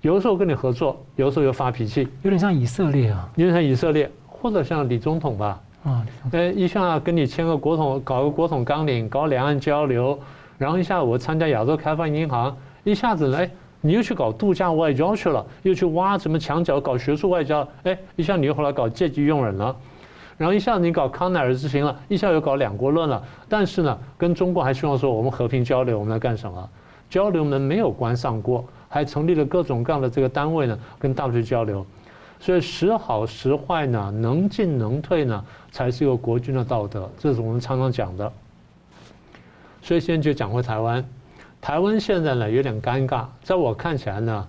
有的时候跟你合作，有的时候又发脾气，有点像以色列啊，有点像以色列，或者像李总统吧。啊，哎，一下跟你签个国统，搞个国统纲领，搞两岸交流，然后一下我参加亚洲开发银行，一下子来。你又去搞度假外交去了，又去挖什么墙角搞学术外交，哎，一下你又回来搞借机用人了，然后一下子你搞康奈尔之行了，一下又搞两国论了。但是呢，跟中国还希望说我们和平交流，我们来干什么？交流门没有关上过，还成立了各种各样的这个单位呢，跟大陆去交流。所以时好时坏呢，能进能退呢，才是一个国军的道德，这是我们常常讲的。所以现在就讲回台湾。台湾现在呢有点尴尬，在我看起来呢，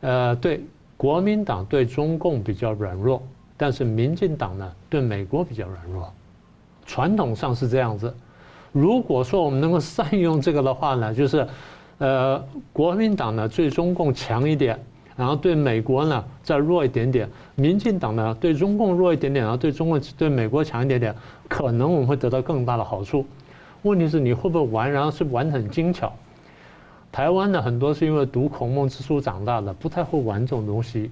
呃，对国民党对中共比较软弱，但是民进党呢对美国比较软弱，传统上是这样子。如果说我们能够善用这个的话呢，就是，呃，国民党呢对中共强一点，然后对美国呢再弱一点点；民进党呢对中共弱一点点，然后对中国对美国强一点点，可能我们会得到更大的好处。问题是你会不会玩，然后是玩得很精巧。台湾的，很多是因为读孔孟之书长大的，不太会玩这种东西，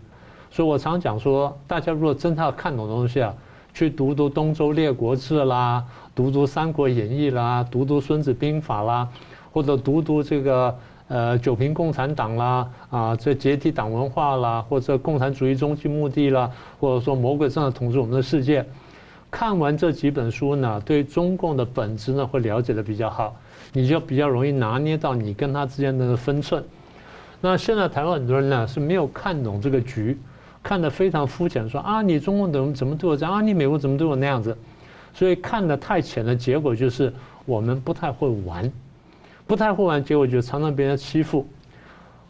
所以我常讲说，大家如果真的要看懂东西啊，去读读《东周列国志》啦，读读《三国演义》啦，读读《孙子兵法》啦，或者读读这个呃《九评共产党》啦，啊，这解体党文化啦，或者共产主义终极目的啦，或者说魔鬼正在统治我们的世界，看完这几本书呢，对中共的本质呢会了解得比较好。你就比较容易拿捏到你跟他之间的分寸。那现在台湾很多人呢是没有看懂这个局，看得非常肤浅，说啊你中共怎么怎么对我这样啊你美国怎么对我那样子，所以看得太浅的结果就是我们不太会玩，不太会玩，结果就常常被人欺负。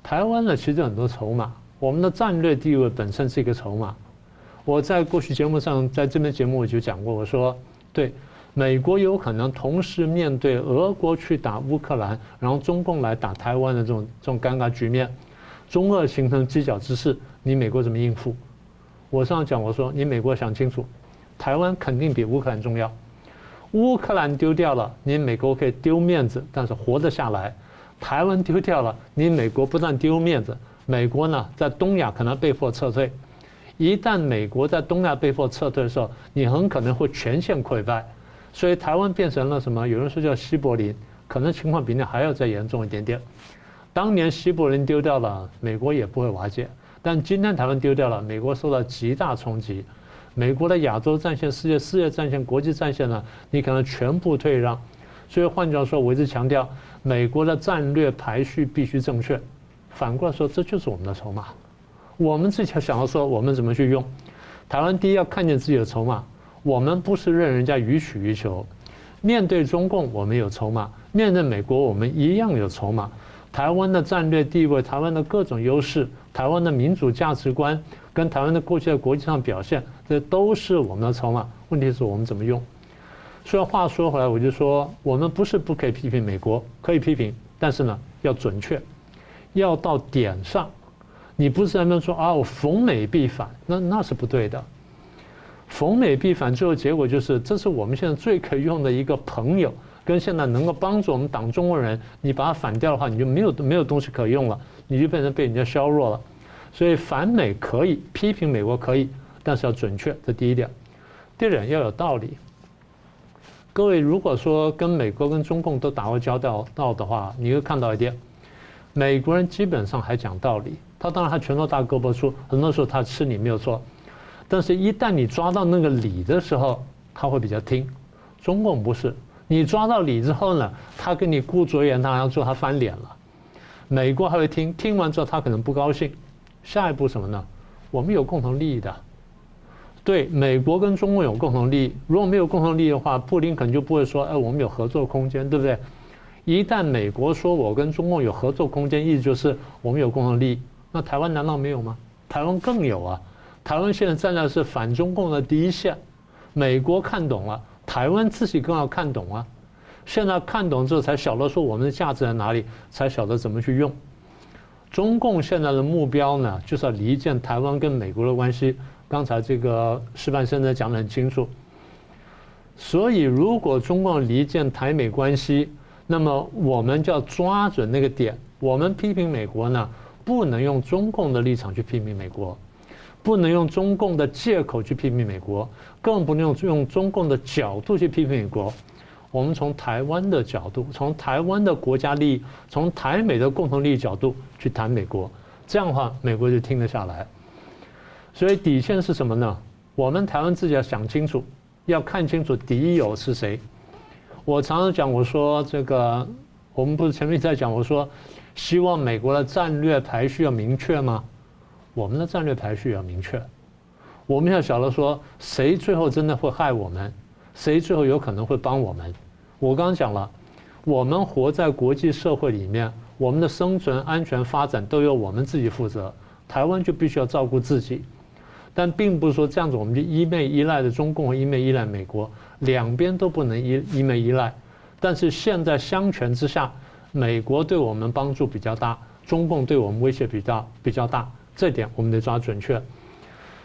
台湾呢其实很多筹码，我们的战略地位本身是一个筹码。我在过去节目上，在这边节目我就讲过，我说对。美国有可能同时面对俄国去打乌克兰，然后中共来打台湾的这种这种尴尬局面，中俄形成犄角之势，你美国怎么应付？我上次讲我说，你美国想清楚，台湾肯定比乌克兰重要。乌克兰丢掉了，你美国可以丢面子，但是活得下来；台湾丢掉了，你美国不但丢面子，美国呢在东亚可能被迫撤退。一旦美国在东亚被迫撤退的时候，你很可能会全线溃败。所以台湾变成了什么？有人说叫西柏林，可能情况比那还要再严重一点点。当年西柏林丢掉了，美国也不会瓦解。但今天台湾丢掉了，美国受到极大冲击。美国的亚洲战线、世界世界战线、国际战线呢，你可能全部退让。所以换句话说，我一直强调，美国的战略排序必须正确。反过来说，这就是我们的筹码。我们自己想要说，我们怎么去用？台湾第一要看见自己的筹码。我们不是任人家予取予求，面对中共我们有筹码，面对美国我们一样有筹码。台湾的战略地位，台湾的各种优势，台湾的民主价值观，跟台湾的过去在国际上表现，这都是我们的筹码。问题是我们怎么用？所以话说回来，我就说，我们不是不可以批评美国，可以批评，但是呢，要准确，要到点上。你不是在那边说啊，我逢美必反，那那是不对的。逢美必反，最后结果就是，这是我们现在最可以用的一个朋友，跟现在能够帮助我们挡中国人。你把它反掉的话，你就没有没有东西可用了，你就变成被人家削弱了。所以反美可以，批评美国可以，但是要准确，这第一点。第二点要有道理。各位如果说跟美国跟中共都打过交道道的话，你会看到一点，美国人基本上还讲道理。他当然他拳头大胳膊粗，很多时候他吃你没有错，但是一旦你抓到那个理的时候，他会比较听。中共不是，你抓到理之后呢，他跟你顾左右言他，最后他翻脸了。美国还会听，听完之后他可能不高兴。下一步什么呢？我们有共同利益的。对，美国跟中共有共同利益，如果没有共同利益的话，布林肯就不会说，哎，我们有合作空间，对不对？一旦美国说我跟中共有合作空间，意思就是我们有共同利益。那台湾难道没有吗？台湾更有啊！台湾现在站在是反中共的第一线，美国看懂了，台湾自己更要看懂啊！现在看懂之后，才晓得说我们的价值在哪里，才晓得怎么去用。中共现在的目标呢，就是要离间台湾跟美国的关系。刚才这个矢板先生讲得很清楚。所以，如果中共离间台美关系，那么我们就要抓准那个点。我们批评美国呢？不能用中共的立场去批评美国，不能用中共的借口去批评美国，更不能用用中共的角度去批评美国。我们从台湾的角度，从台湾的国家利益，从台美的共同利益角度去谈美国，这样的话，美国就听得下来。所以底线是什么呢？我们台湾自己要想清楚，要看清楚敌友是谁。我常常讲，我说这个，我们不是前面在讲，我说。希望美国的战略排序要明确吗？我们的战略排序要明确。我们要晓得说，谁最后真的会害我们，谁最后有可能会帮我们。我刚刚讲了，我们活在国际社会里面，我们的生存、安全、发展都由我们自己负责。台湾就必须要照顾自己，但并不是说这样子我们就一昧依赖的中共，一昧依赖美国，两边都不能一一昧依赖。但是现在相权之下。美国对我们帮助比较大，中共对我们威胁比较比较大，这点我们得抓准确。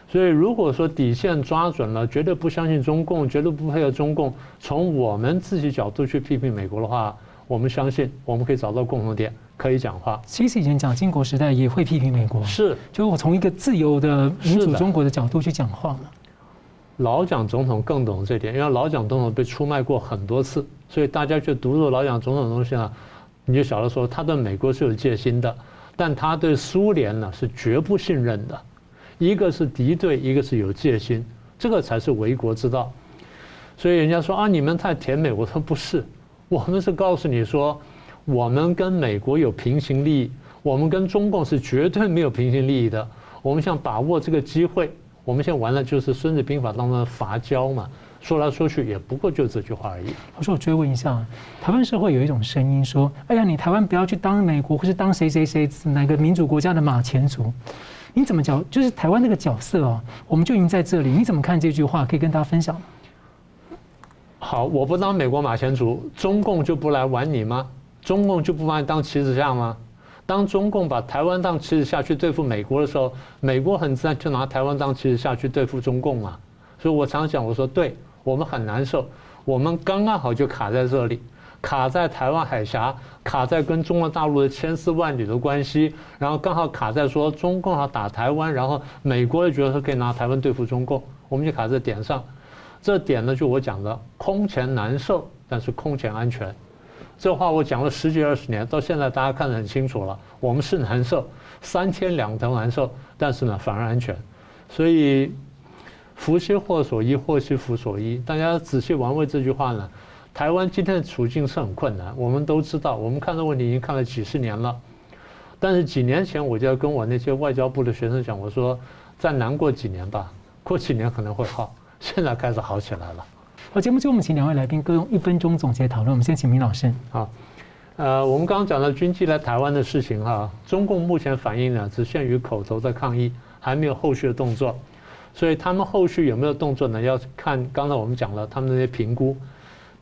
所以如果说底线抓准了，绝对不相信中共，绝对不配合中共，从我们自己角度去批评美国的话，我们相信我们可以找到共同点，可以讲话。其实以前蒋经国时代也会批评美国，是，就是我从一个自由的民主中国的角度去讲话嘛。老蒋总统更懂这点，因为老蒋总统被出卖过很多次，所以大家去读读老蒋总统的东西啊。你就晓得说，他对美国是有戒心的，但他对苏联呢是绝不信任的，一个是敌对，一个是有戒心，这个才是为国之道。所以人家说啊，你们太甜美，我说不是，我们是告诉你说，我们跟美国有平行利益，我们跟中共是绝对没有平行利益的。我们想把握这个机会，我们现在玩的就是《孙子兵法》当中的伐交嘛。说来说去也不过就这句话而已。我说我追问一下，台湾社会有一种声音说：“哎呀，你台湾不要去当美国或是当谁谁谁哪个民主国家的马前卒。”你怎么讲？就是台湾那个角色哦，我们就已经在这里。你怎么看这句话？可以跟大家分享。好，我不当美国马前卒，中共就不来玩你吗？中共就不把你当棋子下吗？当中共把台湾当棋子下去对付美国的时候，美国很自然就拿台湾当棋子下去对付中共嘛。所以我常讲，我说对。我们很难受，我们刚刚好就卡在这里，卡在台湾海峡，卡在跟中国大陆的千丝万缕的关系，然后刚好卡在说中共要打台湾，然后美国也觉得说可以拿台湾对付中共，我们就卡在点上。这点呢，就我讲的空前难受，但是空前安全。这话我讲了十几二十年，到现在大家看得很清楚了，我们是难受，三天两头难受，但是呢反而安全，所以。福兮祸所依，祸兮福所依。大家仔细玩味这句话呢，台湾今天的处境是很困难，我们都知道。我们看这问题已经看了几十年了，但是几年前我就要跟我那些外交部的学生讲，我说再难过几年吧，过几年可能会好。现在开始好起来了。好，节目最后我们请两位来宾各用一分钟总结讨论。我们先请明老师。好，呃，我们刚刚讲到军机来台湾的事情哈，中共目前反应呢只限于口头的抗议，还没有后续的动作。所以他们后续有没有动作呢？要看刚才我们讲了他们那些评估，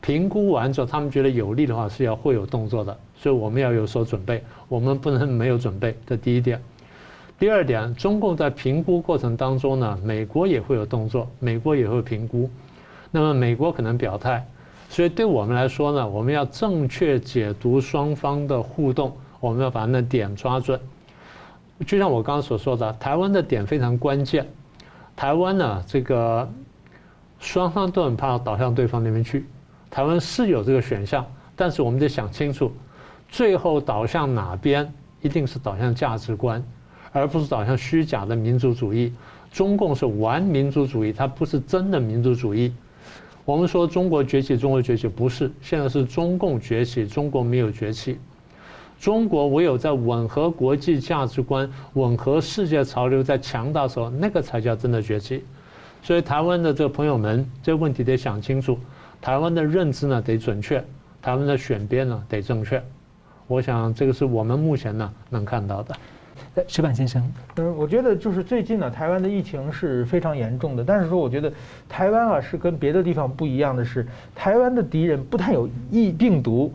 评估完之后，他们觉得有利的话是要会有动作的。所以我们要有所准备，我们不能没有准备。这第一点。第二点，中共在评估过程当中呢，美国也会有动作，美国也会评估，那么美国可能表态，所以对我们来说呢，我们要正确解读双方的互动，我们要把那点抓准。就像我刚刚所说的，台湾的点非常关键。台湾呢，这个双方都很怕倒向对方那边去。台湾是有这个选项，但是我们得想清楚，最后倒向哪边，一定是倒向价值观，而不是倒向虚假的民族主义。中共是玩民族主义，它不是真的民族主义。我们说中国崛起，中国崛起不是，现在是中共崛起，中国没有崛起。中国唯有在吻合国际价值观、吻合世界潮流、在强大的时候，那个才叫真的崛起。所以，台湾的这个朋友们，这个问题得想清楚。台湾的认知呢得准确，台湾的选边呢得正确。我想这个是我们目前呢能看到的。石板先生，嗯，我觉得就是最近呢，台湾的疫情是非常严重的。但是说，我觉得台湾啊是跟别的地方不一样的是，台湾的敌人不但有疫病毒，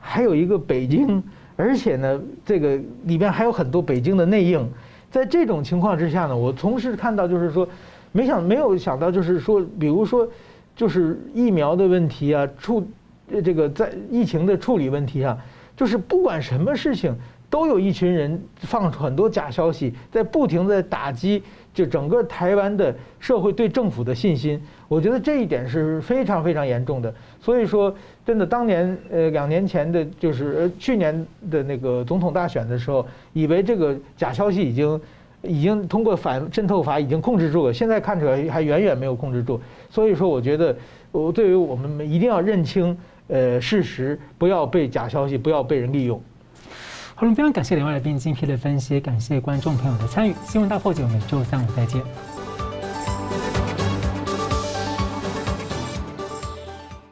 还有一个北京。而且呢，这个里边还有很多北京的内应，在这种情况之下呢，我同时看到就是说，没想没有想到就是说，比如说，就是疫苗的问题啊，处这个在疫情的处理问题啊，就是不管什么事情，都有一群人放出很多假消息，在不停地打击。就整个台湾的社会对政府的信心，我觉得这一点是非常非常严重的。所以说，真的当年呃两年前的，就是去年的那个总统大选的时候，以为这个假消息已经已经通过反渗透法已经控制住了，现在看起来还远远没有控制住。所以说，我觉得我对于我们一定要认清呃事实，不要被假消息，不要被人利用。好了，非常感谢两位来宾精辟的分析，感谢观众朋友的参与。新闻大破解，每周三五再见。